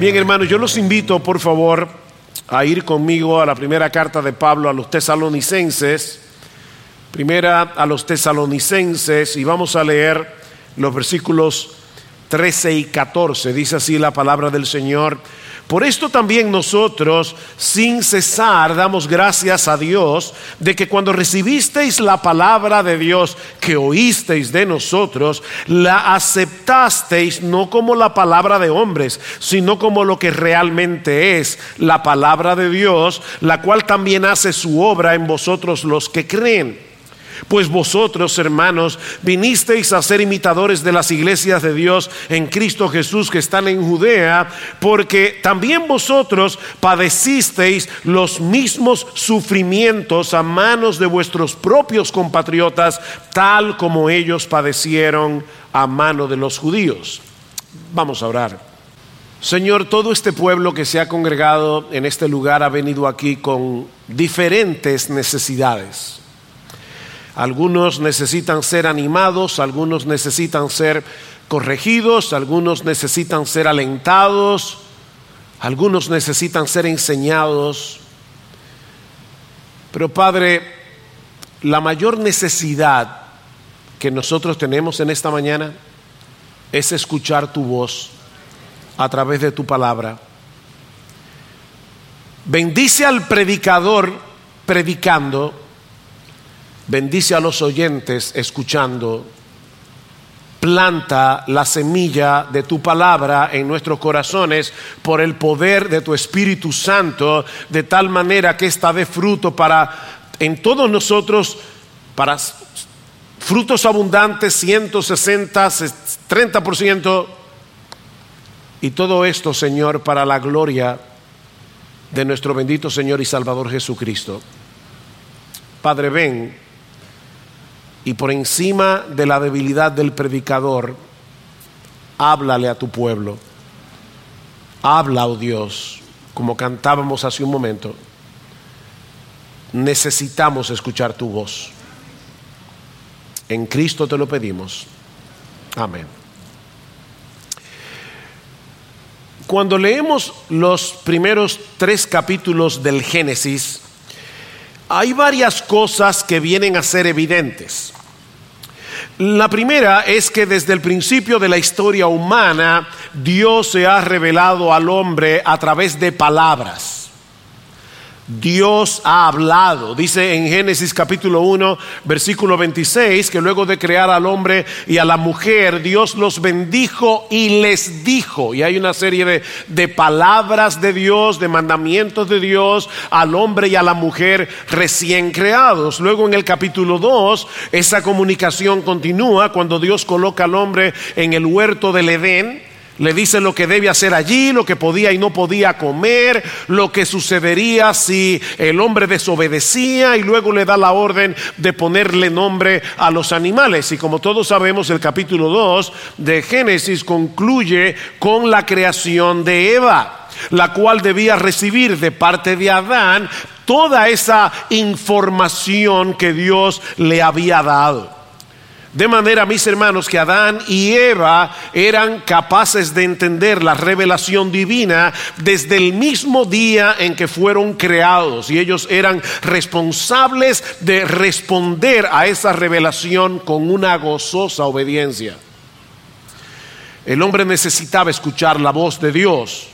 Bien, hermanos, yo los invito, por favor, a ir conmigo a la primera carta de Pablo a los tesalonicenses. Primera a los tesalonicenses y vamos a leer los versículos 13 y 14. Dice así la palabra del Señor. Por esto también nosotros, sin cesar, damos gracias a Dios de que cuando recibisteis la palabra de Dios que oísteis de nosotros, la aceptasteis no como la palabra de hombres, sino como lo que realmente es la palabra de Dios, la cual también hace su obra en vosotros los que creen. Pues vosotros, hermanos, vinisteis a ser imitadores de las iglesias de Dios en Cristo Jesús que están en Judea, porque también vosotros padecisteis los mismos sufrimientos a manos de vuestros propios compatriotas, tal como ellos padecieron a mano de los judíos. Vamos a orar. Señor, todo este pueblo que se ha congregado en este lugar ha venido aquí con diferentes necesidades. Algunos necesitan ser animados, algunos necesitan ser corregidos, algunos necesitan ser alentados, algunos necesitan ser enseñados. Pero Padre, la mayor necesidad que nosotros tenemos en esta mañana es escuchar tu voz a través de tu palabra. Bendice al predicador predicando bendice a los oyentes escuchando, planta la semilla de tu palabra en nuestros corazones por el poder de tu Espíritu Santo, de tal manera que esta dé fruto para en todos nosotros, para frutos abundantes, 160, 30%, y todo esto, Señor, para la gloria de nuestro bendito Señor y Salvador Jesucristo. Padre, ven y por encima de la debilidad del predicador, háblale a tu pueblo. Habla, oh Dios, como cantábamos hace un momento. Necesitamos escuchar tu voz. En Cristo te lo pedimos. Amén. Cuando leemos los primeros tres capítulos del Génesis, hay varias cosas que vienen a ser evidentes. La primera es que desde el principio de la historia humana Dios se ha revelado al hombre a través de palabras. Dios ha hablado. Dice en Génesis capítulo 1, versículo 26, que luego de crear al hombre y a la mujer, Dios los bendijo y les dijo. Y hay una serie de, de palabras de Dios, de mandamientos de Dios al hombre y a la mujer recién creados. Luego en el capítulo 2, esa comunicación continúa cuando Dios coloca al hombre en el huerto del Edén le dice lo que debe hacer allí, lo que podía y no podía comer, lo que sucedería si el hombre desobedecía y luego le da la orden de ponerle nombre a los animales. Y como todos sabemos, el capítulo 2 de Génesis concluye con la creación de Eva, la cual debía recibir de parte de Adán toda esa información que Dios le había dado. De manera, mis hermanos, que Adán y Eva eran capaces de entender la revelación divina desde el mismo día en que fueron creados y ellos eran responsables de responder a esa revelación con una gozosa obediencia. El hombre necesitaba escuchar la voz de Dios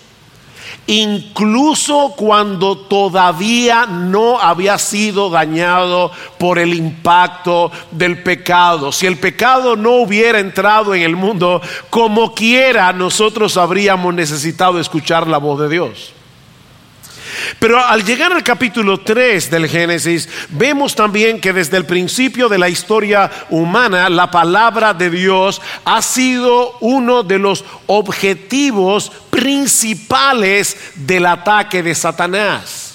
incluso cuando todavía no había sido dañado por el impacto del pecado. Si el pecado no hubiera entrado en el mundo, como quiera, nosotros habríamos necesitado escuchar la voz de Dios. Pero al llegar al capítulo 3 del Génesis, vemos también que desde el principio de la historia humana, la palabra de Dios ha sido uno de los objetivos principales del ataque de Satanás.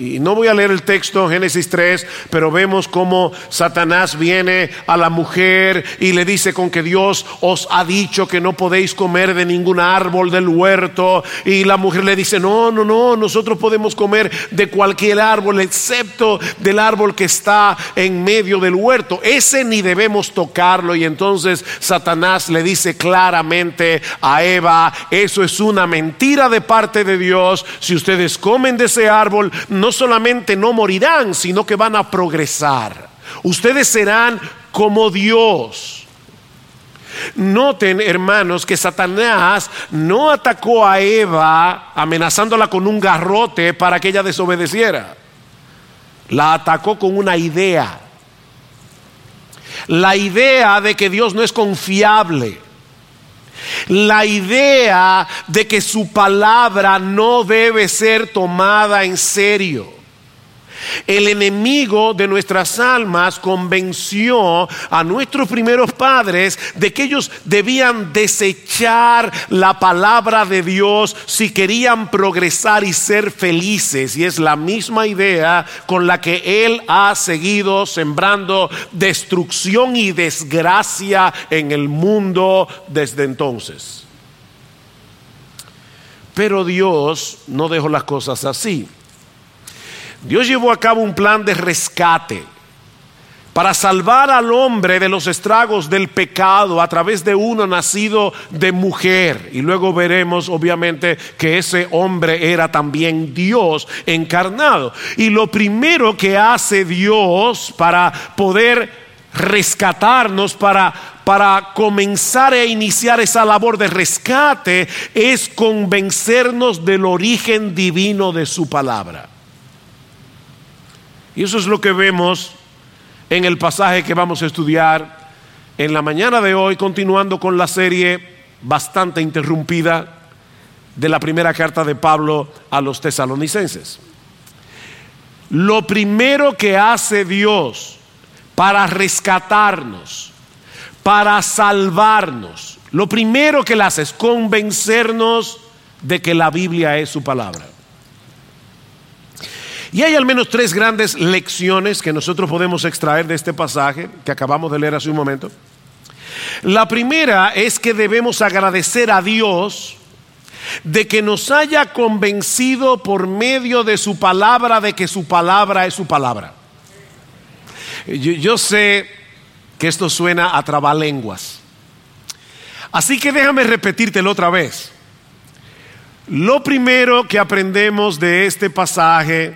Y no voy a leer el texto, Génesis 3, pero vemos cómo Satanás viene a la mujer y le dice con que Dios os ha dicho que no podéis comer de ningún árbol del huerto. Y la mujer le dice, no, no, no, nosotros podemos comer de cualquier árbol excepto del árbol que está en medio del huerto. Ese ni debemos tocarlo. Y entonces Satanás le dice claramente a Eva, eso es una mentira de parte de Dios. Si ustedes comen de ese árbol, no solamente no morirán, sino que van a progresar. Ustedes serán como Dios. Noten, hermanos, que Satanás no atacó a Eva amenazándola con un garrote para que ella desobedeciera. La atacó con una idea. La idea de que Dios no es confiable. La idea de que su palabra no debe ser tomada en serio. El enemigo de nuestras almas convenció a nuestros primeros padres de que ellos debían desechar la palabra de Dios si querían progresar y ser felices. Y es la misma idea con la que Él ha seguido sembrando destrucción y desgracia en el mundo desde entonces. Pero Dios no dejó las cosas así. Dios llevó a cabo un plan de rescate para salvar al hombre de los estragos del pecado a través de uno nacido de mujer. Y luego veremos obviamente que ese hombre era también Dios encarnado. Y lo primero que hace Dios para poder rescatarnos, para, para comenzar a iniciar esa labor de rescate, es convencernos del origen divino de su palabra. Y eso es lo que vemos en el pasaje que vamos a estudiar en la mañana de hoy, continuando con la serie bastante interrumpida de la primera carta de Pablo a los tesalonicenses. Lo primero que hace Dios para rescatarnos, para salvarnos, lo primero que hace es convencernos de que la Biblia es su palabra. Y hay al menos tres grandes lecciones que nosotros podemos extraer de este pasaje que acabamos de leer hace un momento. La primera es que debemos agradecer a Dios de que nos haya convencido por medio de su palabra de que su palabra es su palabra. Yo, sé que esto suena a trabalenguas. Así que déjame repetírtelo otra vez. Lo primero que aprendemos de este pasaje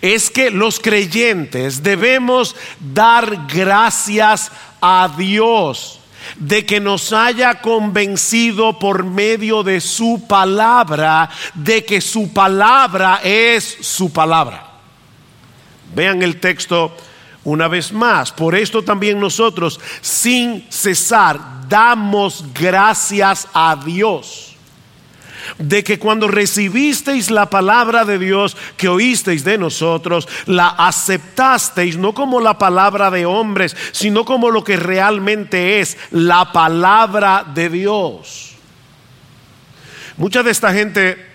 es que los creyentes debemos dar gracias a Dios de que nos haya convencido por medio de su palabra, de que su palabra es su palabra. Vean el texto una vez más. Por esto también nosotros, sin cesar, damos gracias a Dios de que cuando recibisteis la palabra de Dios que oísteis de nosotros, la aceptasteis no como la palabra de hombres, sino como lo que realmente es la palabra de Dios. Mucha de esta gente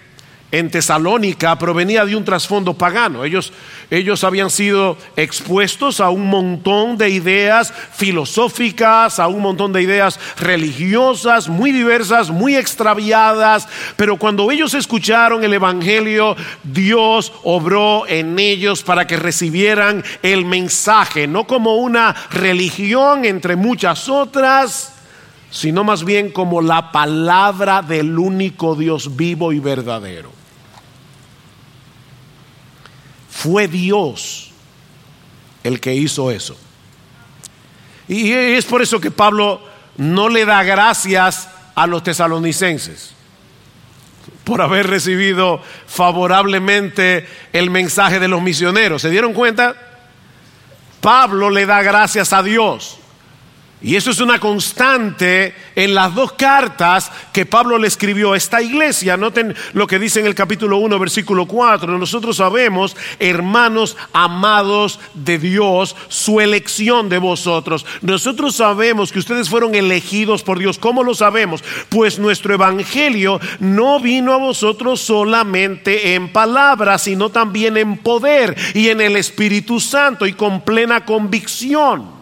en Tesalónica provenía de un trasfondo pagano. Ellos, ellos habían sido expuestos a un montón de ideas filosóficas, a un montón de ideas religiosas, muy diversas, muy extraviadas, pero cuando ellos escucharon el Evangelio, Dios obró en ellos para que recibieran el mensaje, no como una religión entre muchas otras, sino más bien como la palabra del único Dios vivo y verdadero. Fue Dios el que hizo eso. Y es por eso que Pablo no le da gracias a los tesalonicenses por haber recibido favorablemente el mensaje de los misioneros. ¿Se dieron cuenta? Pablo le da gracias a Dios Y eso es una constante en las dos cartas que Pablo le escribió a esta iglesia. Noten lo que dice en el capítulo 1, versículo 4. Nosotros sabemos, hermanos amados de Dios, su elección de vosotros. Nosotros sabemos que ustedes fueron elegidos por Dios. ¿Cómo lo sabemos? Pues nuestro evangelio no vino a vosotros solamente en palabras, sino también en poder y en el Espíritu Santo y con plena convicción.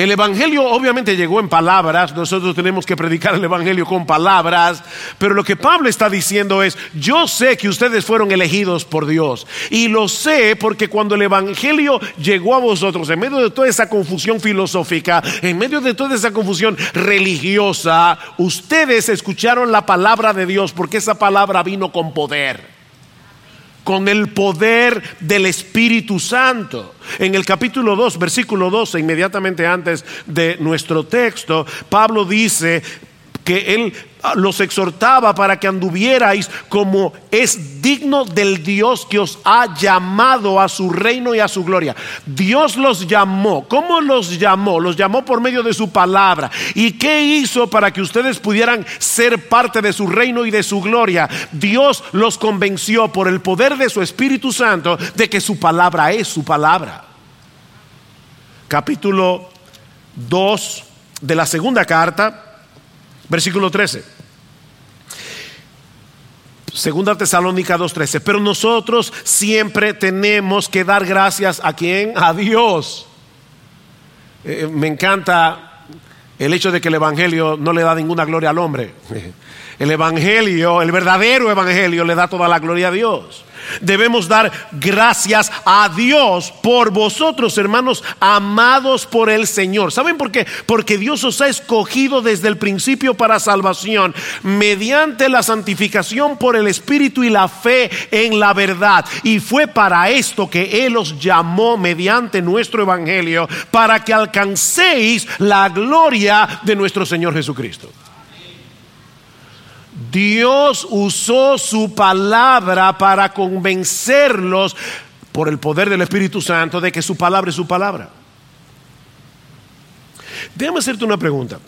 El Evangelio obviamente llegó en palabras, nosotros tenemos que predicar el Evangelio con palabras, pero lo que Pablo está diciendo es, yo sé que ustedes fueron elegidos por Dios. Y lo sé porque cuando el Evangelio llegó a vosotros, en medio de toda esa confusión filosófica, en medio de toda esa confusión religiosa, ustedes escucharon la palabra de Dios porque esa palabra vino con poder con el poder del Espíritu Santo. En el capítulo 2, versículo 12, inmediatamente antes de nuestro texto, Pablo dice que él Ah, los exhortaba para que anduvierais como es digno del Dios que os ha llamado a su reino y a su gloria. Dios los llamó. ¿Cómo los llamó? Los llamó por medio de su palabra. ¿Y qué hizo para que ustedes pudieran ser parte de su reino y de su gloria? Dios los convenció por el poder de su Espíritu Santo de que su palabra es su palabra. Capítulo 2 de la segunda carta Versículo 13. Segunda Tesalónica 2:13. Pero nosotros siempre tenemos que dar gracias a quién? A Dios. Eh, me encanta el hecho de que el Evangelio no le da ninguna gloria al hombre. El Evangelio, el verdadero Evangelio, le da toda la gloria a Dios. Debemos dar gracias a Dios por vosotros, hermanos, amados por el Señor. ¿Saben por qué? Porque Dios os ha escogido desde el principio para salvación, mediante la santificación por el Espíritu y la fe en la verdad. Y fue para esto que Él os llamó mediante nuestro Evangelio, para que alcancéis la gloria de nuestro Señor Jesucristo. Dios usó su palabra para convencerlos por el poder del Espíritu Santo de que su palabra es su palabra. Déjame hacerte una pregunta,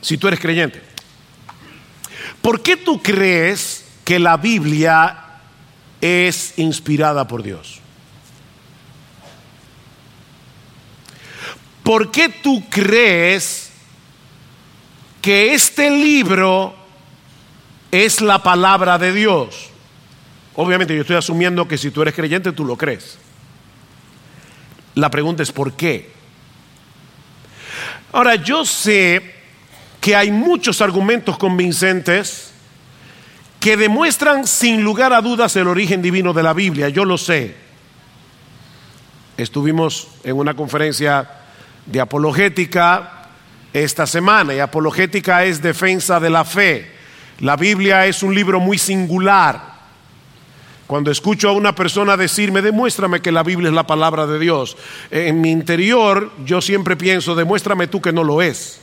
si tú eres creyente. ¿Por qué tú crees que la Biblia es inspirada por Dios? ¿Por qué tú crees que este libro es la palabra de Dios. Obviamente yo estoy asumiendo que si tú eres creyente tú lo crees. La pregunta es ¿por qué? Ahora yo sé que hay muchos argumentos convincentes que demuestran sin lugar a dudas el origen divino de la Biblia, yo lo sé. Estuvimos en una conferencia de apologética esta semana y apologética es defensa de la fe. La Biblia es un libro muy singular. Cuando escucho a una persona decirme, demuéstrame que la Biblia es la palabra de Dios, en mi interior yo siempre pienso, demuéstrame tú que no lo es.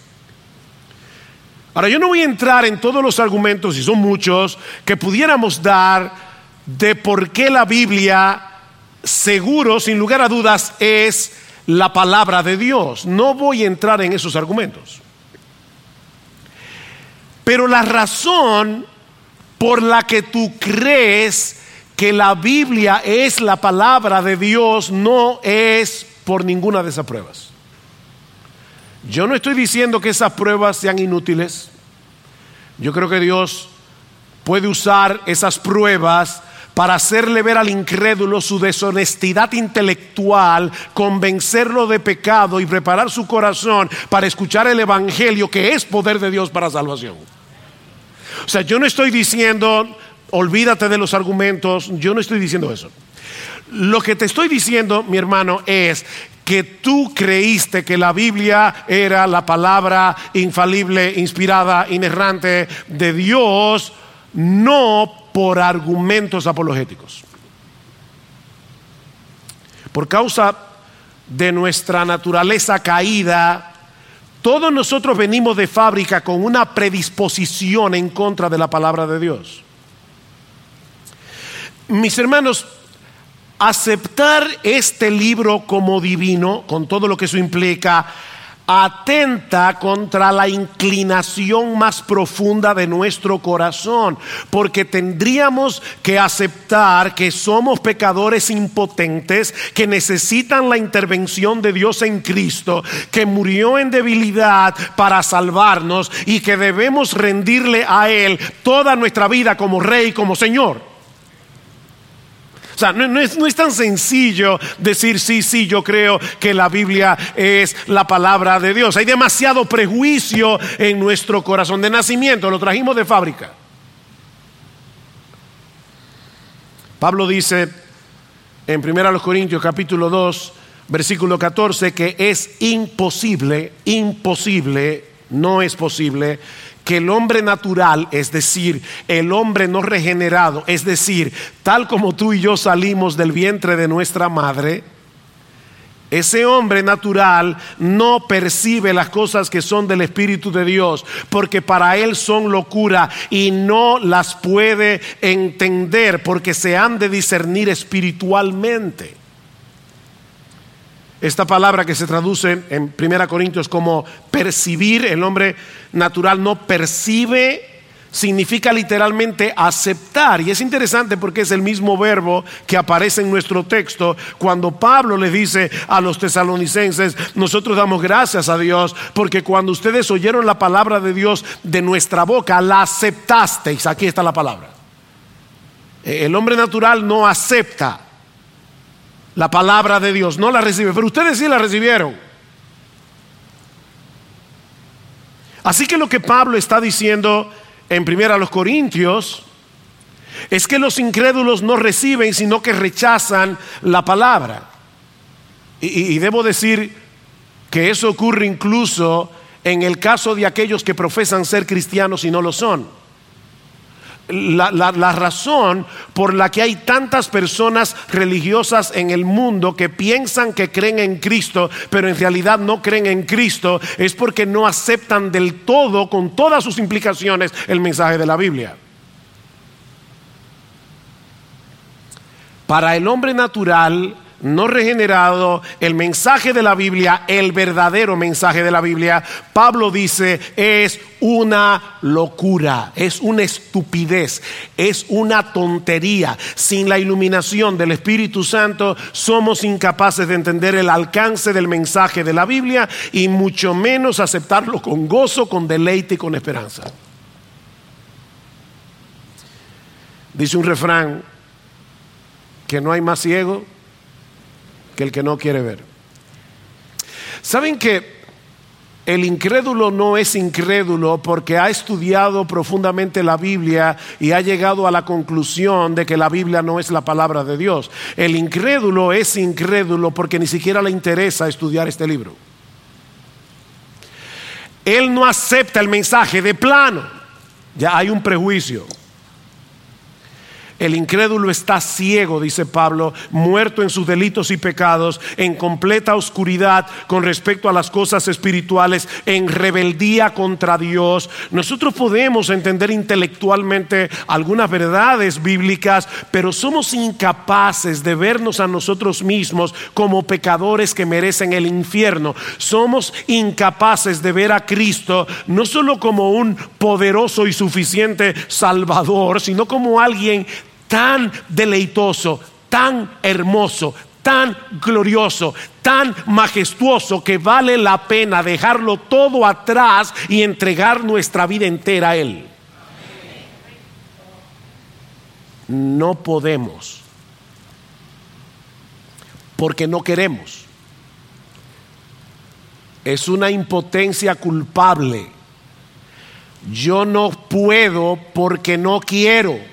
Ahora, yo no voy a entrar en todos los argumentos, y son muchos, que pudiéramos dar de por qué la Biblia, seguro, sin lugar a dudas, es la palabra de Dios. No voy a entrar en esos argumentos. Pero la razón por la que tú crees que la Biblia es la palabra de Dios no es por ninguna de esas pruebas. Yo no estoy diciendo que esas pruebas sean inútiles. Yo creo que Dios puede usar esas pruebas para hacerle ver al incrédulo su deshonestidad intelectual, convencerlo de pecado y preparar su corazón para escuchar el Evangelio que es poder de Dios para salvación. O sea, yo no estoy diciendo, olvídate de los argumentos, yo no estoy diciendo eso. Lo que te estoy diciendo, mi hermano, es que tú creíste que la Biblia era la palabra infalible, inspirada, inerrante de Dios, no por argumentos apologéticos. Por causa de nuestra naturaleza caída, todos nosotros venimos de fábrica con una predisposición en contra de la palabra de Dios. Mis hermanos, aceptar este libro como divino, con todo lo que eso implica, atenta contra la inclinación más profunda de nuestro corazón, porque tendríamos que aceptar que somos pecadores impotentes, que necesitan la intervención de Dios en Cristo, que murió en debilidad para salvarnos y que debemos rendirle a Él toda nuestra vida como Rey, como Señor. O sea, no, es, no, es, tan sencillo decir, sí, sí, yo creo que la Biblia es la palabra de Dios. Hay demasiado prejuicio en nuestro corazón de nacimiento, lo trajimos de fábrica. Pablo dice en 1 Corintios capítulo 2, versículo 14, que es imposible, imposible, no es posible que el hombre natural, es decir, el hombre no regenerado, es decir, tal como tú y yo salimos del vientre de nuestra madre, ese hombre natural no percibe las cosas que son del Espíritu de Dios, porque para él son locura y no las puede entender porque se han de discernir espiritualmente. Esta palabra que se traduce en 1 Corintios como percibir, el hombre natural no percibe, significa literalmente aceptar. Y es interesante porque es el mismo verbo que aparece en nuestro texto cuando Pablo le dice a los tesalonicenses, nosotros damos gracias a Dios porque cuando ustedes oyeron la palabra de Dios de nuestra boca, la aceptasteis. Aquí está la palabra. El hombre natural no acepta la palabra de Dios, no la recibe, pero ustedes sí la recibieron. Así que lo que Pablo está diciendo en primera a los Corintios es que los incrédulos no reciben, sino que rechazan la palabra. Y, y debo decir que eso ocurre incluso en el caso de aquellos que profesan ser cristianos y no lo son la, razón por la que hay tantas personas religiosas en el mundo que piensan que creen en Cristo, pero en realidad no creen en Cristo, es porque no aceptan del todo, con todas sus implicaciones, el mensaje de la Biblia. Para el hombre natural, no regenerado, el mensaje de la Biblia, el verdadero mensaje de la Biblia, Pablo dice, es una locura, es una estupidez, es una tontería. Sin la iluminación del Espíritu Santo somos incapaces de entender el alcance del mensaje de la Biblia y mucho menos aceptarlo con gozo, con deleite y con esperanza. Dice un refrán que no hay más ciego que el que no quiere ver. ¿Saben que el incrédulo no es incrédulo porque ha estudiado profundamente la Biblia y ha llegado a la conclusión de que la Biblia no es la palabra de Dios. El incrédulo es incrédulo porque ni siquiera le interesa estudiar este libro. Él no acepta el mensaje de plano. Ya hay un prejuicio. El incrédulo está ciego, dice Pablo, muerto en sus delitos y pecados, en completa oscuridad con respecto a las cosas espirituales, en rebeldía contra Dios. Nosotros podemos entender intelectualmente algunas verdades bíblicas, pero somos incapaces de vernos a nosotros mismos como pecadores que merecen el infierno. Somos incapaces de ver a Cristo no solo como un poderoso y suficiente Salvador, sino como alguien tan deleitoso, tan hermoso, tan glorioso, tan majestuoso que vale la pena dejarlo todo atrás y entregar nuestra vida entera a Él. No podemos, porque no queremos. Es una impotencia culpable. Yo no puedo porque no quiero.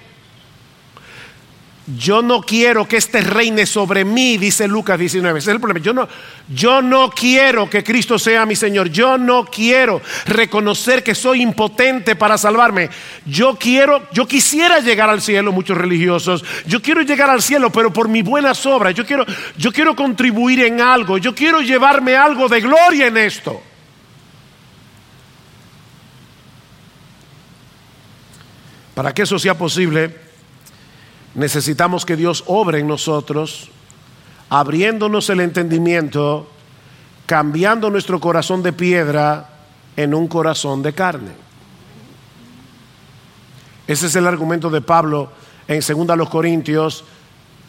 Yo no quiero que este reine sobre mí, dice Lucas 19. Ese es el problema. Yo no, yo no quiero que Cristo sea mi Señor. Yo no quiero reconocer que soy impotente para salvarme. Yo quiero, yo quisiera llegar al cielo, muchos religiosos. Yo quiero llegar al cielo, pero por mi buenas obras. Yo quiero, yo quiero contribuir en algo. Yo quiero llevarme algo de gloria en esto. Para que eso sea posible, necesitamos que Dios obre en nosotros abriéndonos el entendimiento, cambiando nuestro corazón de piedra en un corazón de carne. Ese es el argumento de Pablo en 2 Corintios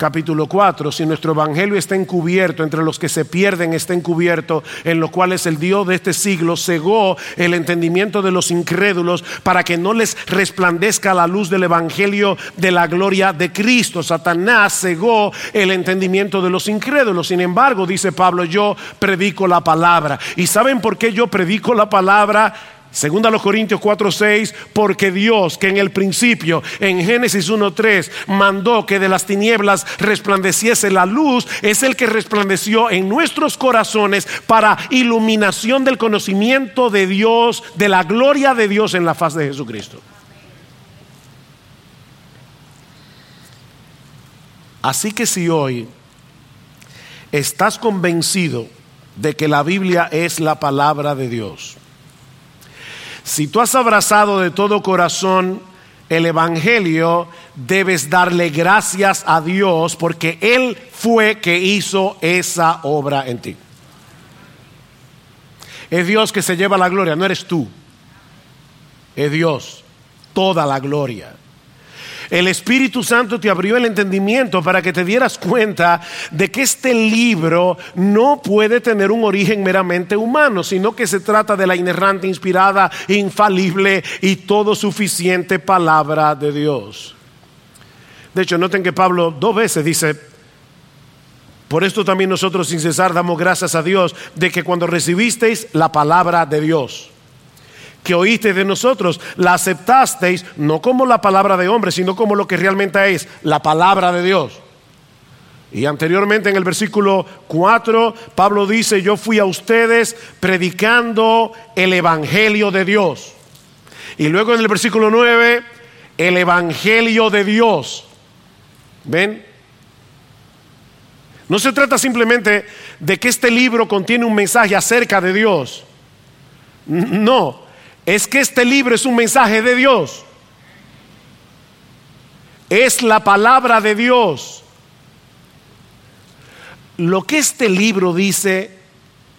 capítulo 4, si nuestro evangelio está encubierto, entre los que se pierden está encubierto, en los cuales el Dios de este siglo cegó el entendimiento de los incrédulos para que no les resplandezca la luz del evangelio de la gloria de Cristo. Satanás cegó el entendimiento de los incrédulos. Sin embargo, dice Pablo, yo predico la palabra. ¿Y saben por qué yo predico la palabra? Segunda los Corintios 4:6, porque Dios que en el principio, en Génesis 1:3, mandó que de las tinieblas resplandeciese la luz, es el que resplandeció en nuestros corazones para iluminación del conocimiento de Dios, de la gloria de Dios en la faz de Jesucristo. Así que si hoy estás convencido de que la Biblia es la palabra de Dios, si tú has abrazado de todo corazón el Evangelio, debes darle gracias a Dios porque Él fue que hizo esa obra en ti. Es Dios que se lleva la gloria, no eres tú. Es Dios, toda la gloria. El Espíritu Santo te abrió el entendimiento para que te dieras cuenta de que este libro no puede tener un origen meramente humano, sino que se trata de la inerrante, inspirada, infalible y todo suficiente palabra de Dios. De hecho, noten que Pablo dos veces dice, por esto también nosotros sin cesar damos gracias a Dios de que cuando recibisteis la palabra de Dios, que oíste de nosotros, la aceptasteis no como la palabra de hombre, sino como lo que realmente es, la palabra de Dios. Y anteriormente en el versículo 4, Pablo dice, yo fui a ustedes predicando el Evangelio de Dios. Y luego en el versículo 9, el Evangelio de Dios. ¿Ven? No se trata simplemente de que este libro contiene un mensaje acerca de Dios. No, es que este libro es un mensaje de Dios. Es la palabra de Dios. Lo que este libro dice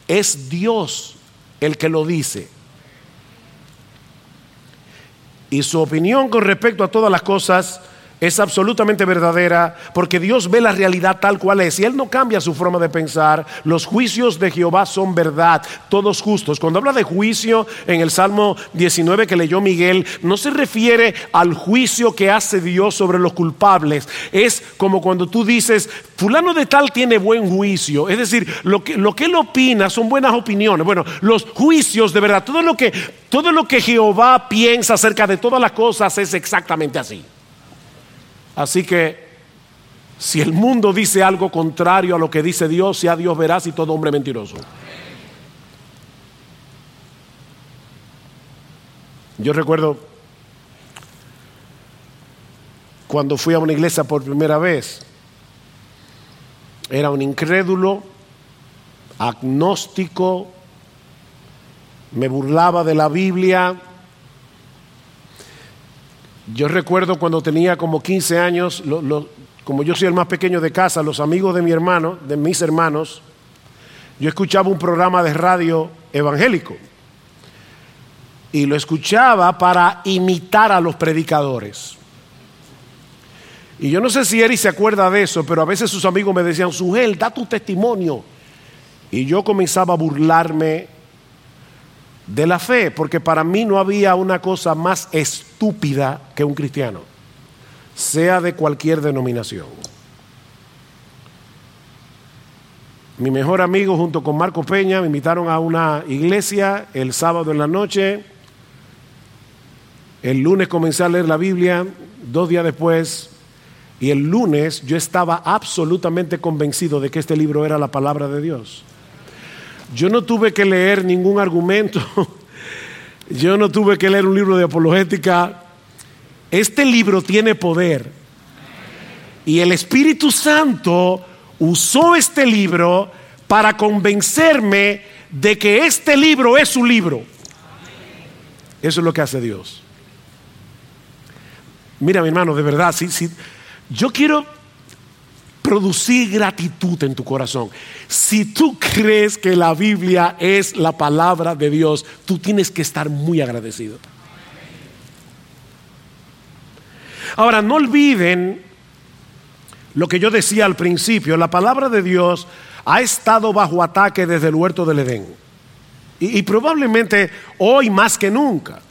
es Dios el que lo dice. Y su opinión con respecto a todas las cosas es absolutamente verdadera porque Dios ve la realidad tal cual es y Él no cambia su forma de pensar. Los juicios de Jehová son verdad, todos justos. Cuando habla de juicio en el Salmo 19 que leyó Miguel, no se refiere al juicio que hace Dios sobre los culpables. Es como cuando tú dices, fulano de tal tiene buen juicio. Es decir, lo que, lo que Él opina son buenas opiniones. Bueno, los juicios de verdad, todo lo que, todo lo que Jehová piensa acerca de todas las cosas es exactamente así. Así que si el mundo dice algo contrario a lo que dice Dios, sea Dios veraz y todo hombre mentiroso. Yo recuerdo cuando fui a una iglesia por primera vez, era un incrédulo, agnóstico, me burlaba de la Biblia, yo recuerdo cuando tenía como 15 años, como yo soy el más pequeño de casa, los amigos de mi hermano, de mis hermanos, yo escuchaba un programa de radio evangélico. Y lo escuchaba para imitar a los predicadores. Y yo no sé si Eri se acuerda de eso, pero a veces sus amigos me decían, Sugel, da tu testimonio. Y yo comenzaba a burlarme de la fe, porque para mí no había una cosa más estúpida que un cristiano, sea de cualquier denominación. Mi mejor amigo junto con Marco Peña me invitaron a una iglesia el sábado en la noche. El lunes comencé a leer la Biblia, dos días después, y el lunes yo estaba absolutamente convencido de que este libro era la palabra de Dios. Yo no tuve que leer ningún argumento, yo no tuve que leer un libro de apologética. Este libro tiene poder. Y el Espíritu Santo usó este libro para convencerme de que este libro es su libro. Eso es lo que hace Dios. Mira, mi hermano, de verdad, sí, sí. Yo quiero producir gratitud en tu corazón. Si tú crees que la Biblia es la palabra de Dios, tú tienes que estar muy agradecido. Ahora, no olviden lo que yo decía al principio, la palabra de Dios ha estado bajo ataque desde el huerto del Edén. Y, y probablemente hoy más que nunca.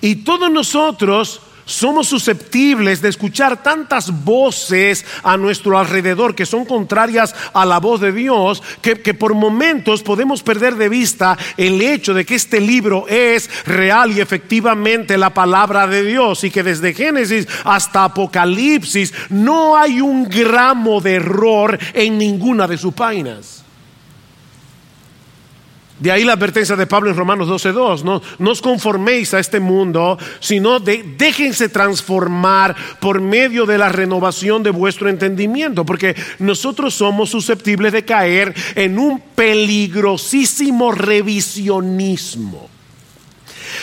Y todos nosotros somos susceptibles de escuchar tantas voces a nuestro alrededor que son contrarias a la voz de Dios, que, por momentos podemos perder de vista el hecho de que este libro es real y efectivamente la palabra de Dios y que desde Génesis hasta Apocalipsis no hay un gramo de error en ninguna de sus páginas. De ahí la advertencia de Pablo en Romanos 12.2, no, no os conforméis a este mundo, sino déjense transformar por medio de la renovación de vuestro entendimiento, porque nosotros somos susceptibles de caer en un peligrosísimo revisionismo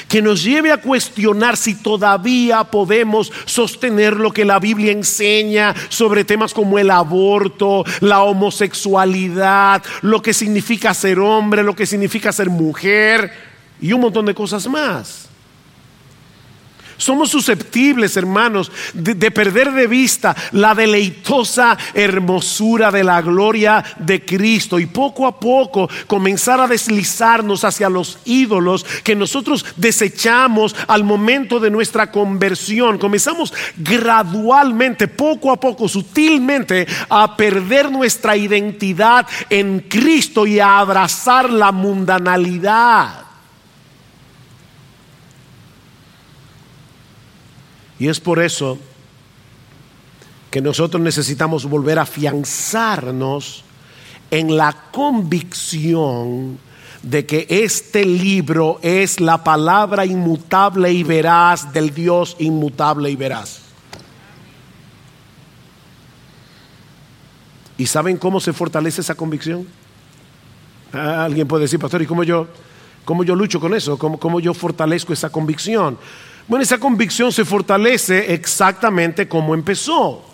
que nos lleve a cuestionar si todavía podemos sostener lo que la Biblia enseña sobre temas como el aborto, la homosexualidad, lo que significa ser hombre, lo que significa ser mujer y un montón de cosas más. Somos susceptibles, hermanos, de, perder de vista la deleitosa hermosura de la gloria de Cristo y poco a poco comenzar a deslizarnos hacia los ídolos que nosotros desechamos al momento de nuestra conversión. Comenzamos gradualmente, poco a poco, sutilmente, a perder nuestra identidad en Cristo y a abrazar la mundanalidad. Y es por eso que nosotros necesitamos volver a afianzarnos en la convicción de que este libro es la palabra inmutable y veraz del Dios inmutable y veraz. ¿Y saben cómo se fortalece esa convicción? Ah, alguien puede decir, pastor, ¿y cómo yo, cómo yo lucho con eso? ¿Cómo, ¿Cómo yo fortalezco esa convicción? Bueno, esa convicción se fortalece exactamente como empezó.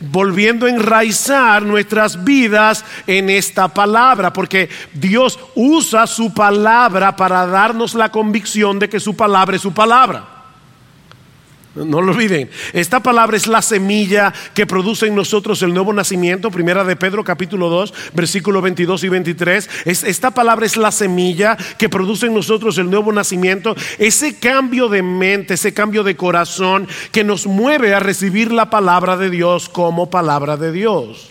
Volviendo a enraizar nuestras vidas en esta palabra, porque Dios usa su palabra para darnos la convicción de que su palabra es su palabra. No lo olviden. Esta palabra es la semilla que produce en nosotros el nuevo nacimiento. Primera de Pedro capítulo 2, versículos 22 y 23. esta palabra es la semilla que produce en nosotros el nuevo nacimiento. Ese cambio de mente, ese cambio de corazón que nos mueve a recibir la palabra de Dios como palabra de Dios.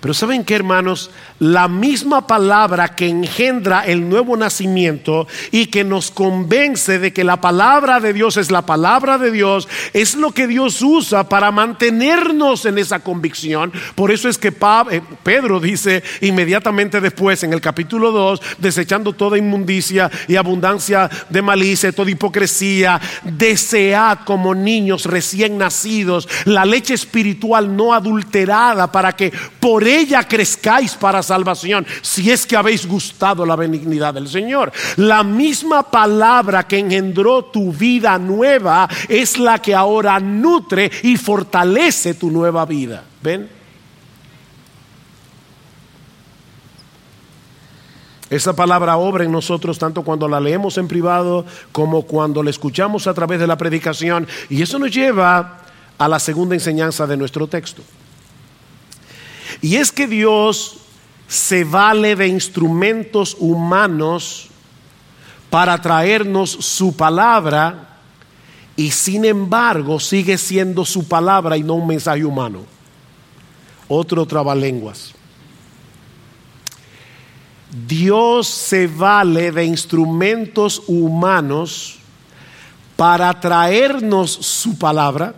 Pero ¿saben qué, hermanos? La misma palabra que engendra el nuevo nacimiento y que nos convence de que la palabra de Dios es la palabra de Dios, es lo que Dios usa para mantenernos en esa convicción. Por eso es que eh, Pedro dice inmediatamente después en el capítulo 2, desechando toda inmundicia y abundancia de malicia, toda hipocresía, desead como niños recién nacidos la leche espiritual no adulterada para que por ella crezcáis para salvación, si es que habéis gustado la benignidad del Señor. La misma palabra que engendró tu vida nueva es la que ahora nutre y fortalece tu nueva vida. ¿Ven? Esa palabra obra en nosotros tanto cuando la leemos en privado como cuando la escuchamos a través de la predicación. Y eso nos lleva a la segunda enseñanza de nuestro texto. Y es que Dios se vale de instrumentos humanos para traernos su palabra y sin embargo sigue siendo su palabra y no un mensaje humano. Otro trabalenguas. Dios se vale de instrumentos humanos para traernos su palabra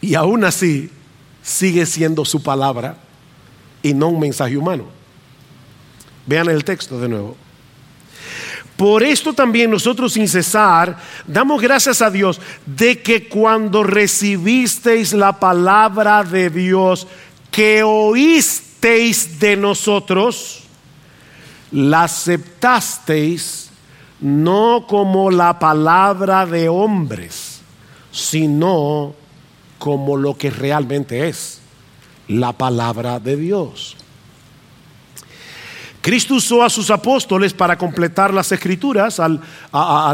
y aún así sigue siendo su palabra y no un mensaje humano. Vean el texto de nuevo. Por esto también nosotros sin cesar damos gracias a Dios de que cuando recibisteis la palabra de Dios que oísteis de nosotros, la aceptasteis no como la palabra de hombres, sino como lo que realmente es, la palabra de Dios. Cristo usó a sus apóstoles para completar las escrituras al,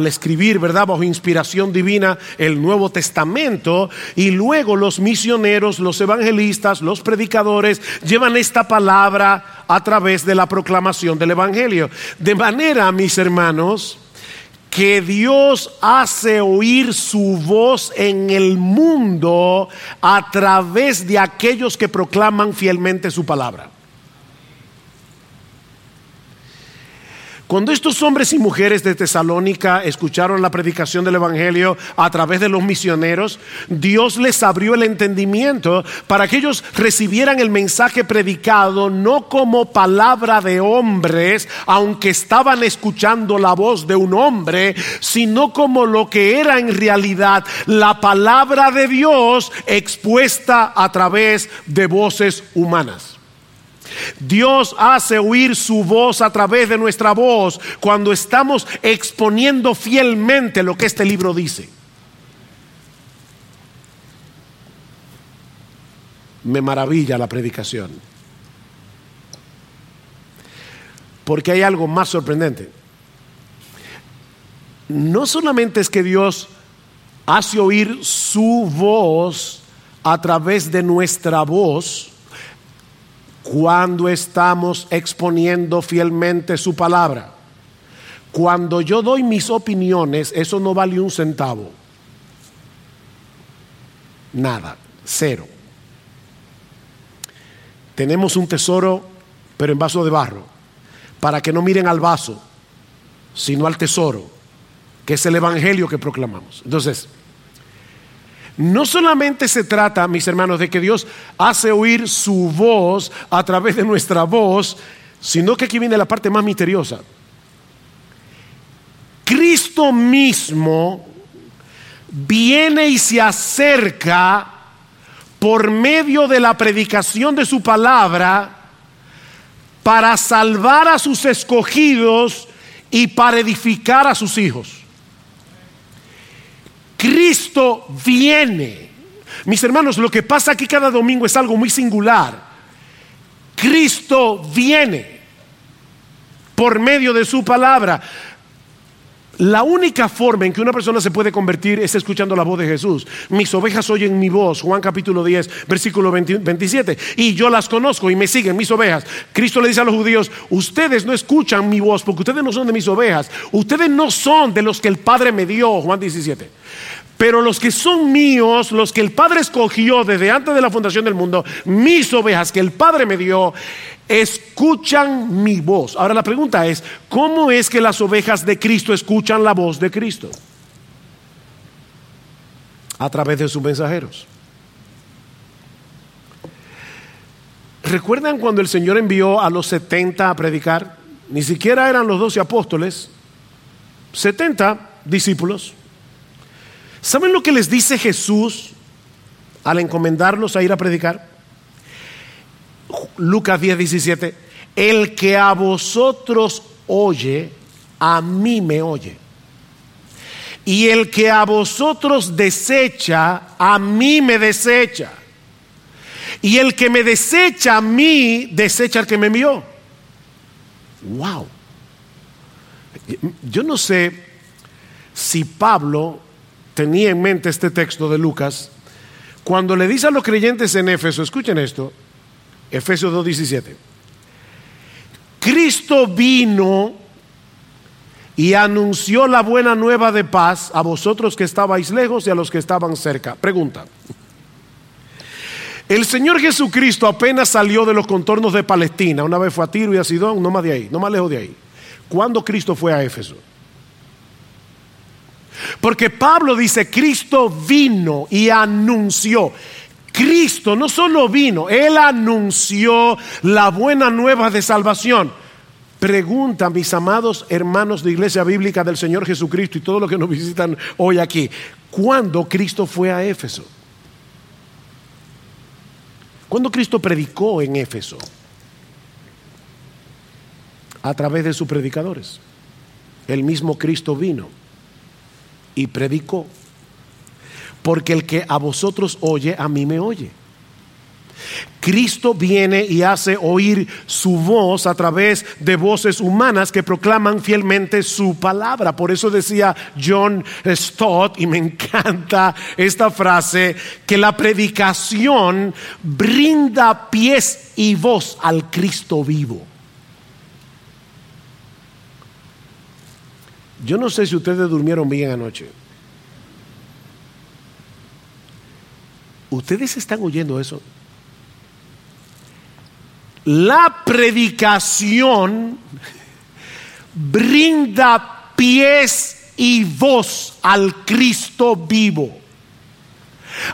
escribir, ¿verdad?, bajo inspiración divina el Nuevo Testamento. Y luego los misioneros, los evangelistas, los predicadores llevan esta palabra a través de la proclamación del Evangelio. De manera, mis hermanos, que Dios hace oír su voz en el mundo a través de aquellos que proclaman fielmente su palabra. Cuando estos hombres y mujeres de Tesalónica escucharon la predicación del Evangelio a través de los misioneros, Dios les abrió el entendimiento para que ellos recibieran el mensaje predicado no como palabra de hombres, aunque estaban escuchando la voz de un hombre, sino como lo que era en realidad la palabra de Dios expuesta a través de voces humanas. Dios hace oír su voz a través de nuestra voz cuando estamos exponiendo fielmente lo que este libro dice. Me maravilla la predicación. Porque hay algo más sorprendente. No solamente es que Dios hace oír su voz a través de nuestra voz, cuando estamos exponiendo fielmente su palabra. Cuando yo doy mis opiniones, eso no vale un centavo. Nada, cero. Tenemos un tesoro, pero en vaso de barro, para que no miren al vaso, sino al tesoro, que es el Evangelio que proclamamos. Entonces, no solamente se trata, mis hermanos, de que Dios hace oír su voz a través de nuestra voz, sino que aquí viene la parte más misteriosa. Cristo mismo viene y se acerca por medio de la predicación de su palabra para salvar a sus escogidos y para edificar a sus hijos. Cristo viene. Mis hermanos, lo que pasa aquí cada domingo es algo muy singular. Cristo viene por medio de su palabra. La única forma en que una persona se puede convertir es escuchando la voz de Jesús. Mis ovejas oyen mi voz, Juan capítulo 10, versículo 27. Y yo las conozco y me siguen mis ovejas. Cristo le dice a los judíos, ustedes no escuchan mi voz porque ustedes no son de mis ovejas. Ustedes no son de los que el Padre me dio, Juan 17. Pero los que son míos, los que el Padre escogió desde antes de la fundación del mundo, mis ovejas que el Padre me dio, escuchan mi voz. Ahora la pregunta es, ¿cómo es que las ovejas de Cristo escuchan la voz de Cristo? A través de sus mensajeros. ¿Recuerdan cuando el Señor envió a los 70 a predicar? Ni siquiera eran los 12 apóstoles, 70 discípulos. ¿Saben lo que les dice Jesús al encomendarlos a ir a predicar? Lucas 10, 17. El que a vosotros oye, a mí me oye. Y el que a vosotros desecha, a mí me desecha. Y el que me desecha a mí, desecha al que me envió. Wow. Yo no sé si Pablo tenía en mente este texto de Lucas, cuando le dice a los creyentes en Éfeso, escuchen esto, Efesios 2.17, Cristo vino y anunció la buena nueva de paz a vosotros que estabais lejos y a los que estaban cerca. Pregunta. El Señor Jesucristo apenas salió de los contornos de Palestina, una vez fue a Tiro y a Sidón, no más de ahí, no más lejos de ahí. ¿Cuándo Cristo fue a Éfeso? Porque Pablo dice, Cristo vino y anunció. Cristo no solo vino, Él anunció la buena nueva de salvación. Pregunta, mis amados hermanos de Iglesia Bíblica del Señor Jesucristo y todos los que nos visitan hoy aquí, ¿cuándo Cristo fue a Éfeso? ¿Cuándo Cristo predicó en Éfeso? A través de sus predicadores. El mismo Cristo vino y predicó. porque el que a vosotros oye, a mí me oye. Cristo viene y hace oír su voz a través de voces humanas que proclaman fielmente su palabra. Por eso decía John Stott, y me encanta esta frase, que la predicación brinda pies y voz al Cristo vivo. Yo no sé si ustedes durmieron bien anoche. ¿Ustedes están oyendo eso? La predicación brinda pies y voz al Cristo vivo.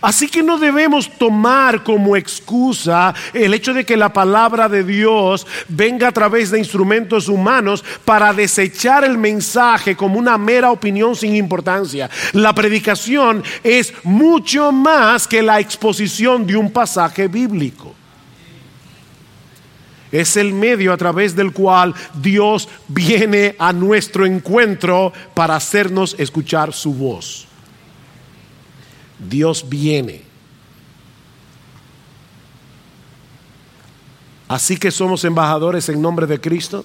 Así que no debemos tomar como excusa el hecho de que la palabra de Dios venga a través de instrumentos humanos para desechar el mensaje como una mera opinión sin importancia. La predicación es mucho más que la exposición de un pasaje bíblico. Es el medio a través del cual Dios viene a nuestro encuentro para hacernos escuchar su voz. Dios viene. Así que somos embajadores en nombre de Cristo.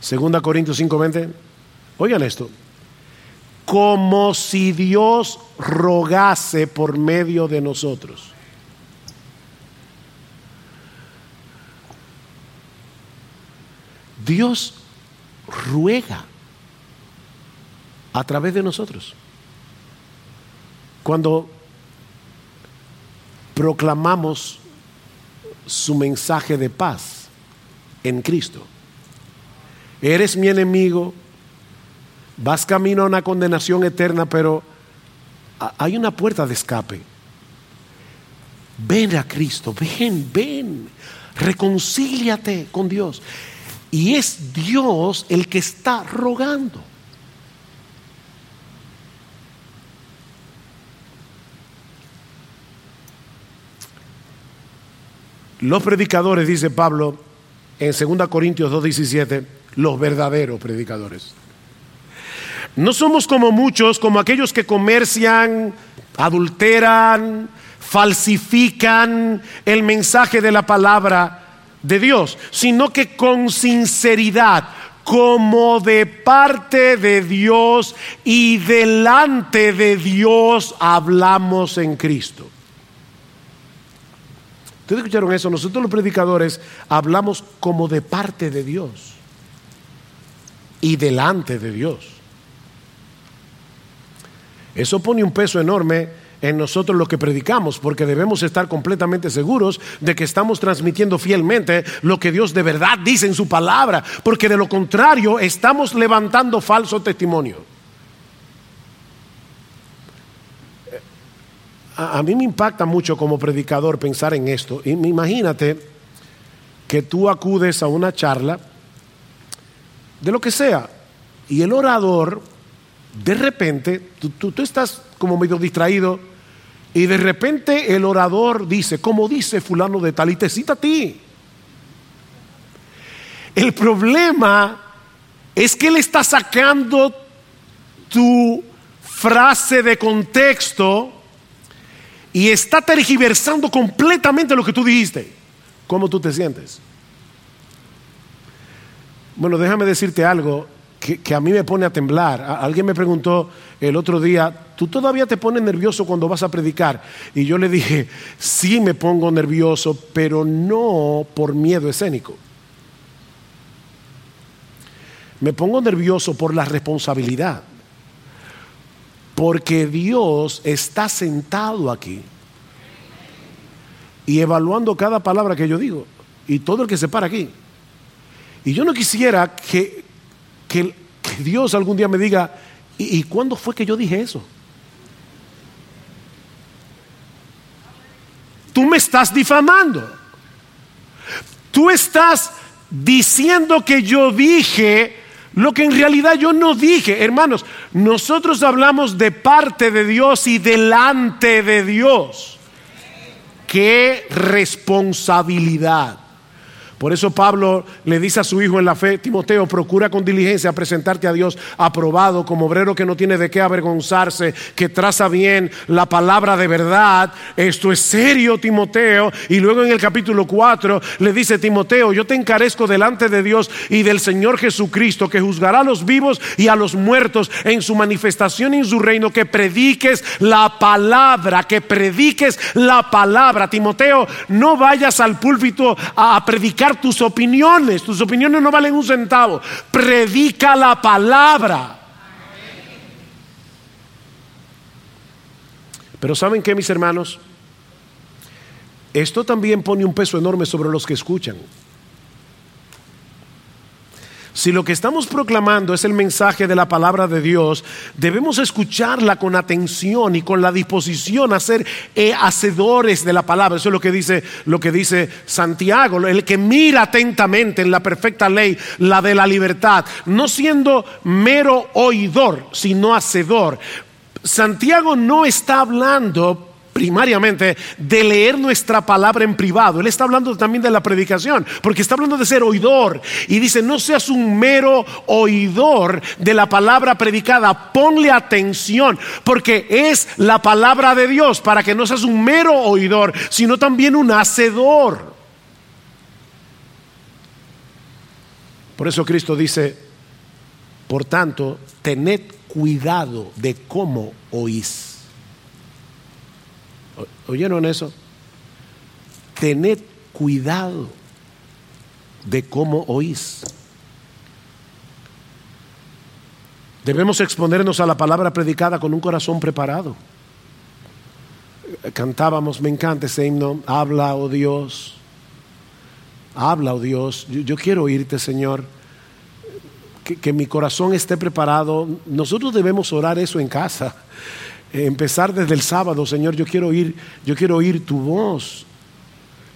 Segunda Corintios 5:20. Oigan esto. Como si Dios rogase por medio de nosotros. Dios ruega a través de nosotros. Cuando proclamamos su mensaje de paz en Cristo. Eres mi enemigo, vas camino a una condenación eterna, pero hay una puerta de escape. Ven a Cristo, ven, ven, reconcíliate con Dios. Y es Dios el que está rogando. Los predicadores, dice Pablo en 2 Corintios 2.17, los verdaderos predicadores. No somos como muchos, como aquellos que comercian, adulteran, falsifican el mensaje de la palabra de Dios, sino que con sinceridad, como de parte de Dios y delante de Dios hablamos en Cristo. ¿Ustedes escucharon eso? Nosotros los predicadores hablamos como de parte de Dios y delante de Dios. Eso pone un peso enorme en nosotros lo que predicamos, porque debemos estar completamente seguros de que estamos transmitiendo fielmente lo que Dios de verdad dice en su palabra, porque de lo contrario estamos levantando falso testimonio. A, mí me impacta mucho como predicador pensar en esto. Imagínate que tú acudes a una charla de lo que sea y el orador, de repente, tú, tú estás como medio distraído y de repente el orador dice, como dice fulano de tal, y te cita a ti. El problema es que él está sacando tu frase de contexto y está tergiversando completamente lo que tú dijiste. ¿Cómo tú te sientes? Bueno, déjame decirte algo que, a mí me pone a temblar. alguien me preguntó el otro día, ¿tú todavía te pones nervioso cuando vas a predicar? Y yo le dije, sí me pongo nervioso, pero no por miedo escénico. Me pongo nervioso por la responsabilidad. Porque Dios está sentado aquí y evaluando cada palabra que yo digo y todo el que se para aquí. Y yo no quisiera que, que, Dios algún día me diga, ¿y, ¿y cuándo fue que yo dije eso? Tú me estás difamando. Tú estás diciendo que yo dije lo que en realidad yo no dije, hermanos, nosotros hablamos de parte de Dios y delante de Dios. Qué responsabilidad. Por eso Pablo le dice a su hijo en la fe, Timoteo, procura con diligencia presentarte a Dios aprobado como obrero que no tiene de qué avergonzarse, que traza bien la palabra de verdad. Esto es serio, Timoteo. Y luego en el capítulo 4 le dice, Timoteo, yo te encarezco delante de Dios y del Señor Jesucristo, que juzgará a los vivos y a los muertos en su manifestación y en su reino, que prediques la palabra, que prediques la palabra. Timoteo, no vayas al púlpito a, predicar tus opiniones, tus opiniones no valen un centavo, predica la palabra. Pero ¿saben qué, mis hermanos? Esto también pone un peso enorme sobre los que escuchan. Si lo que estamos proclamando es el mensaje de la palabra de Dios, debemos escucharla con atención y con la disposición a ser eh, hacedores de la palabra. Eso es lo que dice lo que dice Santiago, el que mira atentamente en la perfecta ley, la de la libertad, no siendo mero oidor, sino hacedor. Santiago no está hablando primariamente de leer nuestra palabra en privado. Él está hablando también de la predicación, porque está hablando de ser oidor. Y dice, no seas un mero oidor de la palabra predicada, ponle atención, porque es la palabra de Dios, para que no seas un mero oidor, sino también un hacedor. Por eso Cristo dice, por tanto, tened cuidado de cómo oís. ¿Oyeron eso? Tened cuidado de cómo oís. Debemos exponernos a la palabra predicada con un corazón preparado. Cantábamos, me encanta ese himno, habla, oh Dios, habla, oh Dios, yo, quiero oírte, Señor, que, que mi corazón esté preparado. Nosotros debemos orar eso en casa empezar desde el sábado, Señor, yo quiero oír, yo quiero oír tu voz.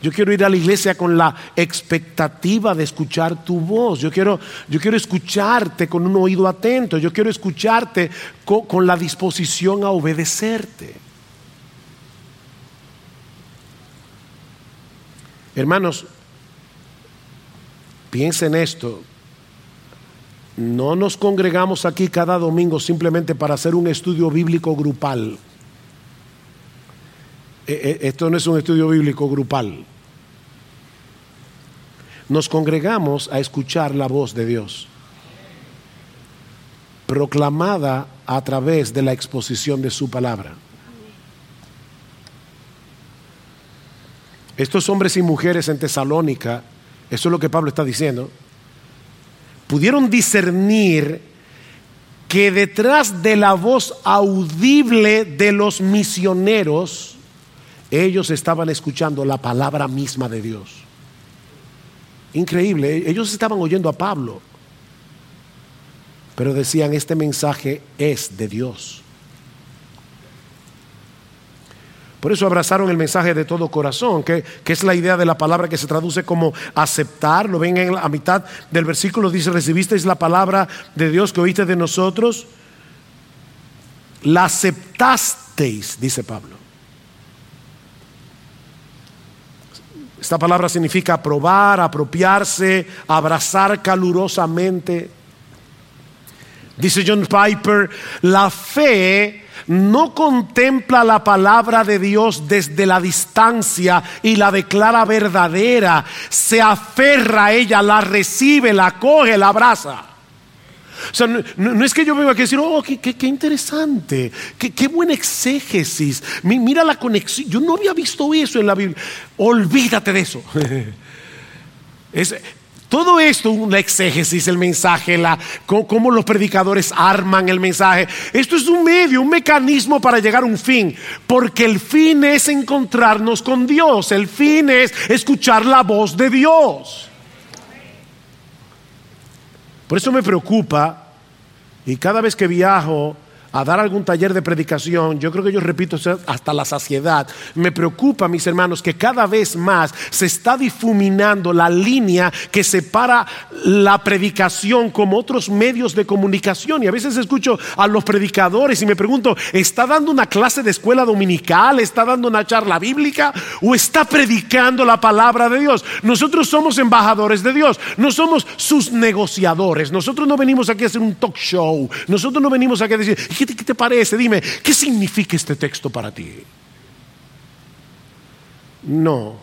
Yo quiero ir a la iglesia con la expectativa de escuchar tu voz. Yo quiero, yo quiero escucharte con un oído atento. Yo quiero escucharte con la disposición a obedecerte. Hermanos, piensen esto no nos congregamos aquí cada domingo simplemente para hacer un estudio bíblico grupal. E, e, esto no es un estudio bíblico grupal. Nos congregamos a escuchar la voz de Dios, proclamada a través de la exposición de su palabra. Estos hombres y mujeres en Tesalónica, eso es lo que Pablo está diciendo, pudieron discernir que detrás de la voz audible de los misioneros, ellos estaban escuchando la palabra misma de Dios. Increíble, ellos estaban oyendo a Pablo, pero decían, este mensaje es de Dios. Por eso abrazaron el mensaje de todo corazón, que, es la idea de la palabra que se traduce como aceptar. Lo ven en la mitad del versículo, dice, recibisteis la palabra de Dios que oíste de nosotros. La aceptasteis, dice Pablo. Esta palabra significa aprobar, apropiarse, abrazar calurosamente. Dice John Piper, la fe no contempla la palabra de Dios desde la distancia y la declara verdadera, se aferra a ella, la recibe, la coge, la abraza. O sea, no, es que yo venga aquí a decir, oh, qué, interesante, qué, qué, buena exégesis, mira la conexión, yo no había visto eso en la Biblia, olvídate de eso. Es, todo esto, una exégesis, el mensaje, la, cómo, los predicadores arman el mensaje. Esto es un medio, un mecanismo para llegar a un fin. Porque el fin es encontrarnos con Dios. El fin es escuchar la voz de Dios. Por eso me preocupa, y cada vez que viajo a dar algún taller de predicación, yo creo que yo repito hasta la saciedad, me preocupa, mis hermanos, que cada vez más se está difuminando la línea que separa la predicación como otros medios de comunicación. Y a veces escucho a los predicadores y me pregunto, ¿está dando una clase de escuela dominical? ¿Está dando una charla bíblica? ¿O está predicando la palabra de Dios? Nosotros somos embajadores de Dios, no somos sus negociadores. Nosotros no venimos aquí a hacer un talk show. Nosotros no venimos aquí a decir, ¿qué te, parece? Dime, ¿qué significa este texto para ti? No.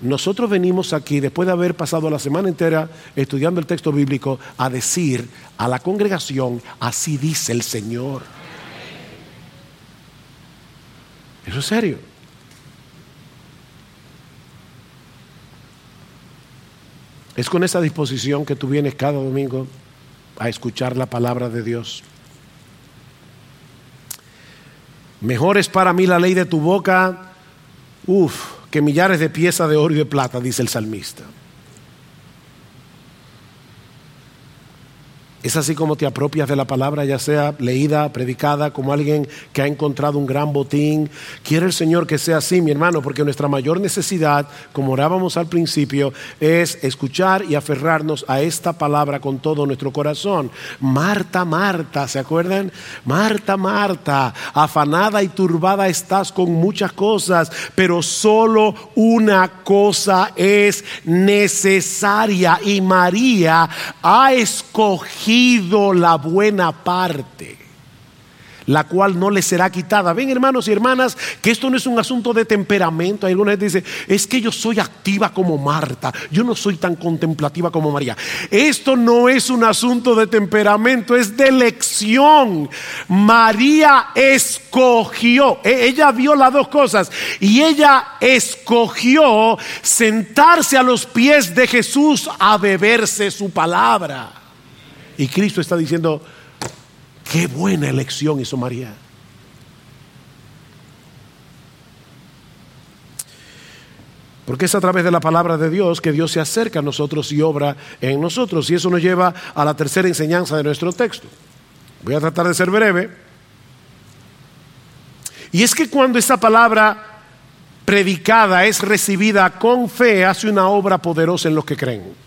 Nosotros venimos aquí, después de haber pasado la semana entera estudiando el texto bíblico, a decir a la congregación, así dice el Señor. Eso es serio. Es con esa disposición que tú vienes cada domingo a escuchar la palabra de Dios. Mejor es para mí la ley de tu boca, uff, que millares de piezas de oro y de plata, dice el salmista. Es así como te apropias de la palabra, ya sea leída, predicada, como alguien que ha encontrado un gran botín. Quiere el Señor que sea así, mi hermano, porque nuestra mayor necesidad, como orábamos al principio, es escuchar y aferrarnos a esta palabra con todo nuestro corazón. Marta, Marta, ¿se acuerdan? Marta, Marta, afanada y turbada estás con muchas cosas, pero solo una cosa es necesaria y María ha escogido la buena parte la cual no le será quitada. Ven hermanos y hermanas, que esto no es un asunto de temperamento. Hay alguna dice, es que yo soy activa como Marta, yo no soy tan contemplativa como María. Esto no es un asunto de temperamento, es de elección. María escogió, e-, ella vio las dos cosas y ella escogió sentarse a los pies de Jesús a beberse su palabra. Y Cristo está diciendo, qué buena elección hizo María. Porque es a través de la palabra de Dios que Dios se acerca a nosotros y obra en nosotros. Y eso nos lleva a la tercera enseñanza de nuestro texto. Voy a tratar de ser breve. Y es que cuando esa palabra predicada es recibida con fe, hace una obra poderosa en los que creen.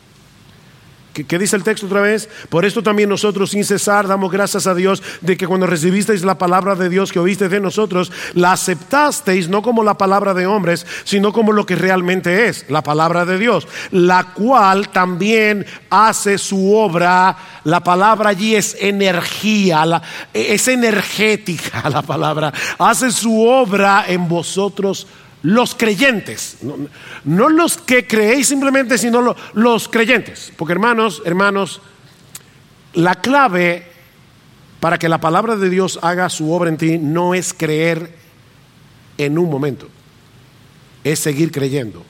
¿Qué, dice el texto otra vez? Por esto también nosotros sin cesar damos gracias a Dios de que cuando recibisteis la palabra de Dios que oísteis de nosotros, la aceptasteis no como la palabra de hombres, sino como lo que realmente es, la palabra de Dios, la cual también hace su obra. La palabra allí es energía, es energética la palabra, hace su obra en vosotros los creyentes, no, los que creéis simplemente, sino los creyentes. Porque hermanos, hermanos, la clave para que la palabra de Dios haga su obra en ti no es creer en un momento, es seguir creyendo.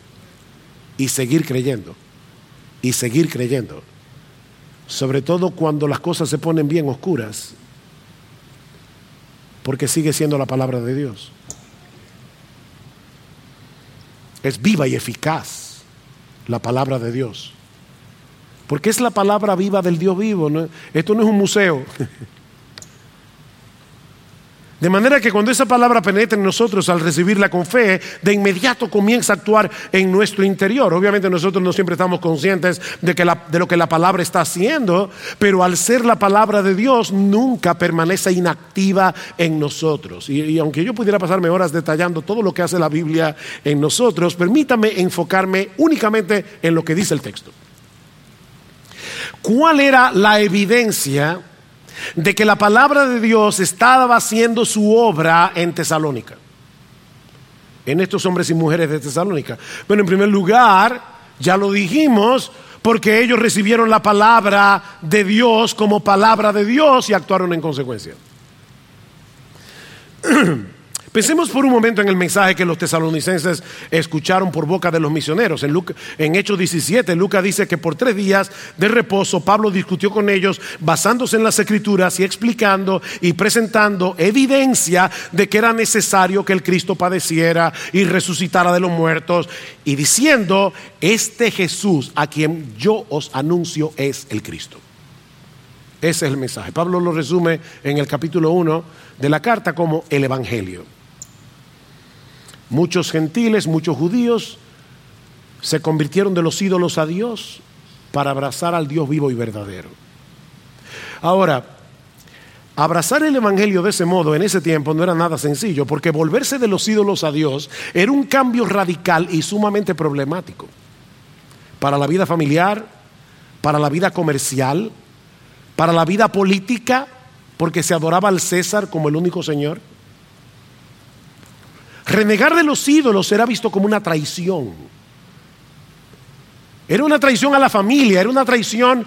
Y seguir creyendo. Y seguir creyendo. Sobre todo cuando las cosas se ponen bien oscuras, porque sigue siendo la palabra de Dios es viva y eficaz la palabra de Dios. Porque es la palabra viva del Dios vivo. Esto no es un museo. De manera que cuando esa palabra penetra en nosotros al recibirla con fe, de inmediato comienza a actuar en nuestro interior. Obviamente nosotros no siempre estamos conscientes de, lo que la palabra está haciendo, pero al ser la palabra de Dios nunca permanece inactiva en nosotros. Y, y aunque yo pudiera pasarme horas detallando todo lo que hace la Biblia en nosotros, permítame enfocarme únicamente en lo que dice el texto. ¿Cuál era la evidencia? De que la palabra de Dios estaba haciendo su obra en Tesalónica, en estos hombres y mujeres de Tesalónica. Bueno, en primer lugar, ya lo dijimos, porque ellos recibieron la palabra de Dios como palabra de Dios y actuaron en consecuencia. Pensemos por un momento en el mensaje que los tesalonicenses escucharon por boca de los misioneros. En, en Hechos 17, Lucas dice que por tres días de reposo Pablo discutió con ellos basándose en las escrituras y explicando y presentando evidencia de que era necesario que el Cristo padeciera y resucitara de los muertos y diciendo, este Jesús a quien yo os anuncio es el Cristo. Ese es el mensaje. Pablo lo resume en el capítulo 1 de la carta como el Evangelio. Muchos gentiles, muchos judíos se convirtieron de los ídolos a Dios para abrazar al Dios vivo y verdadero. Ahora, abrazar el Evangelio de ese modo en ese tiempo no era nada sencillo, porque volverse de los ídolos a Dios era un cambio radical y sumamente problemático para la vida familiar, para la vida comercial, para la vida política, porque se adoraba al César como el único Señor. Renegar de los ídolos era visto como una traición. Era una traición a la familia, era una traición.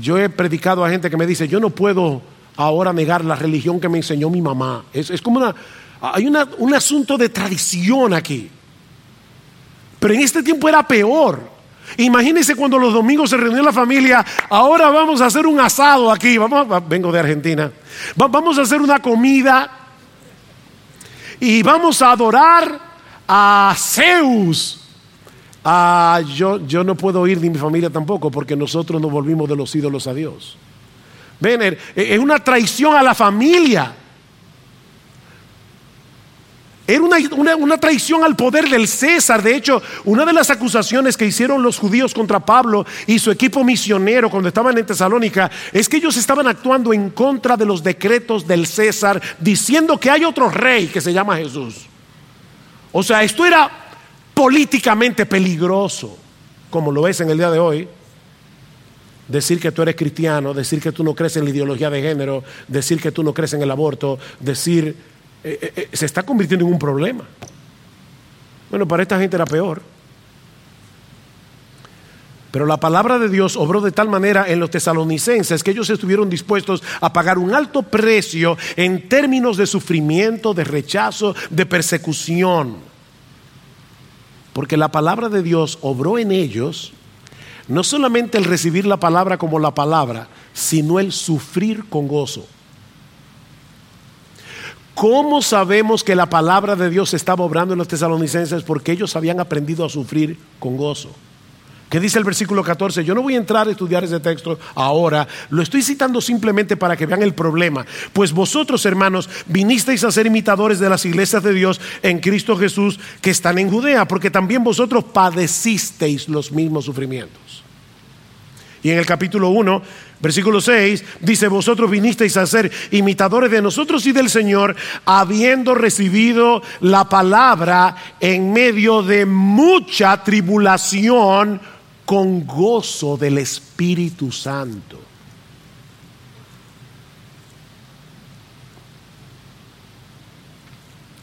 Yo he predicado a gente que me dice, yo no puedo ahora negar la religión que me enseñó mi mamá. Es, como una, hay un asunto de tradición aquí. Pero en este tiempo era peor. Imagínense cuando los domingos se reunió la familia, ahora vamos a hacer un asado aquí, vamos, vengo de Argentina, vamos a hacer una comida y vamos a adorar a Zeus. Ah, yo, yo no puedo ir ni mi familia tampoco porque nosotros nos volvimos de los ídolos a Dios. Ven, eh, es una traición a la familia. Era una, traición al poder del César. De hecho, una de las acusaciones que hicieron los judíos contra Pablo y su equipo misionero cuando estaban en Tesalónica es que ellos estaban actuando en contra de los decretos del César, diciendo que hay otro rey que se llama Jesús. O sea, esto era políticamente peligroso, como lo es en el día de hoy. Decir que tú eres cristiano, decir que tú no crees en la ideología de género, decir que tú no crees en el aborto, decir eh, eh, eh, se está convirtiendo en un problema. Bueno, para esta gente era peor. Pero la palabra de Dios obró de tal manera en los tesalonicenses que ellos estuvieron dispuestos a pagar un alto precio en términos de sufrimiento, de rechazo, de persecución. Porque la palabra de Dios obró en ellos no solamente el recibir la palabra como la palabra, sino el sufrir con gozo. ¿Cómo sabemos que la palabra de Dios estaba obrando en los tesalonicenses? Porque ellos habían aprendido a sufrir con gozo. ¿Qué dice el versículo 14? Yo no voy a entrar a estudiar ese texto ahora, lo estoy citando simplemente para que vean el problema. Pues vosotros, hermanos, vinisteis a ser imitadores de las iglesias de Dios en Cristo Jesús que están en Judea, porque también vosotros padecisteis los mismos sufrimientos. Y en el capítulo 1, versículo 6, dice, vosotros vinisteis a ser imitadores de nosotros y del Señor, habiendo recibido la palabra en medio de mucha tribulación con gozo del Espíritu Santo.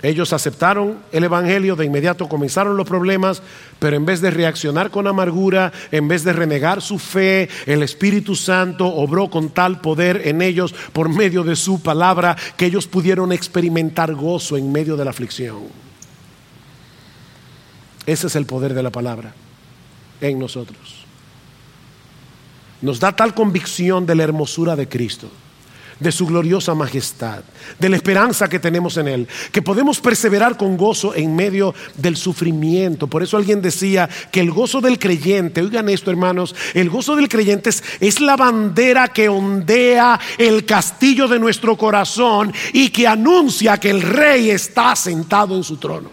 Ellos aceptaron el Evangelio, de inmediato comenzaron los problemas, pero en vez de reaccionar con amargura, en vez de renegar su fe, el Espíritu Santo obró con tal poder en ellos por medio de su palabra que ellos pudieron experimentar gozo en medio de la aflicción. Ese es el poder de la palabra en nosotros. Nos da tal convicción de la hermosura de Cristo de su gloriosa majestad, de la esperanza que tenemos en Él, que podemos perseverar con gozo en medio del sufrimiento. Por eso alguien decía que el gozo del creyente, oigan esto hermanos, el gozo del creyente es, la bandera que ondea el castillo de nuestro corazón y que anuncia que el rey está sentado en su trono.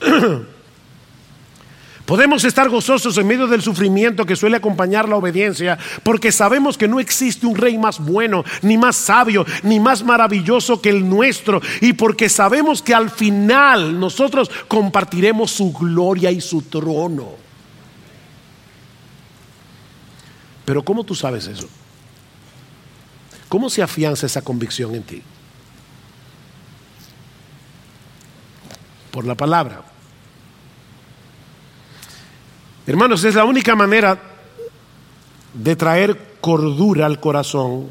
Podemos estar gozosos en medio del sufrimiento que suele acompañar la obediencia, porque sabemos que no existe un rey más bueno, ni más sabio, ni más maravilloso que el nuestro, y porque sabemos que al final nosotros compartiremos su gloria y su trono. Pero ¿cómo tú sabes eso? ¿Cómo se afianza esa convicción en ti? Por la palabra. Hermanos, es la única manera de traer cordura al corazón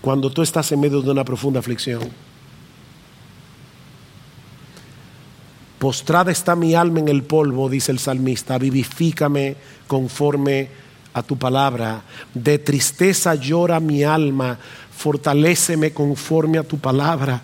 cuando tú estás en medio de una profunda aflicción. Postrada está mi alma en el polvo, dice el salmista, vivifícame conforme a tu palabra. De tristeza llora mi alma, fortaléceme conforme a tu palabra.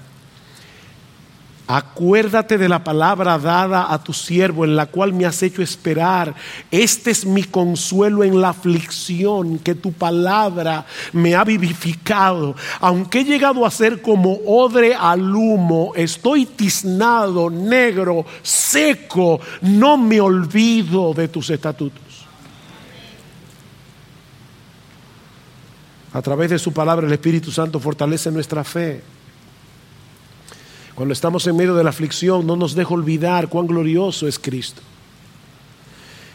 Acuérdate de la palabra dada a tu siervo en la cual me has hecho esperar. Este es mi consuelo en la aflicción, que tu palabra me ha vivificado. Aunque he llegado a ser como odre al humo, estoy tiznado, negro, seco, no me olvido de tus estatutos. A través de su palabra el Espíritu Santo fortalece nuestra fe. Cuando estamos en medio de la aflicción, no nos deja olvidar cuán glorioso es Cristo.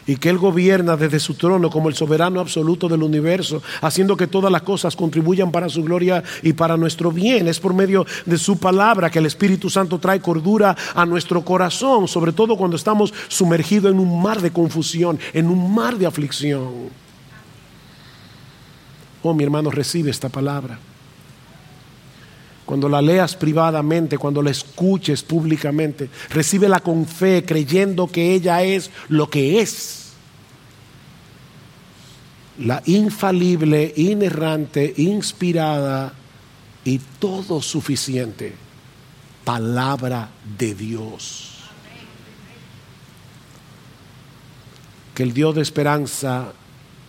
Y que Él gobierna desde su trono como el soberano absoluto del universo, haciendo que todas las cosas contribuyan para su gloria y para nuestro bien. Es por medio de su palabra que el Espíritu Santo trae cordura a nuestro corazón, sobre todo cuando estamos sumergidos en un mar de confusión, en un mar de aflicción. Oh, mi hermano, recibe esta palabra. Cuando la leas privadamente, cuando la escuches públicamente, recíbela con fe, creyendo que ella es lo que es. La infalible, inerrante, inspirada y todo suficiente palabra de Dios. Que el Dios de esperanza,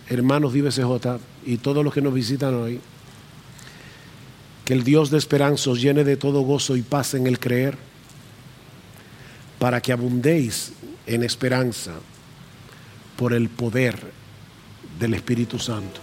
hermanos Vive CJ y todos los que nos visitan hoy, que el Dios de esperanza os llene de todo gozo y paz en el creer, para que abundéis en esperanza por el poder del Espíritu Santo.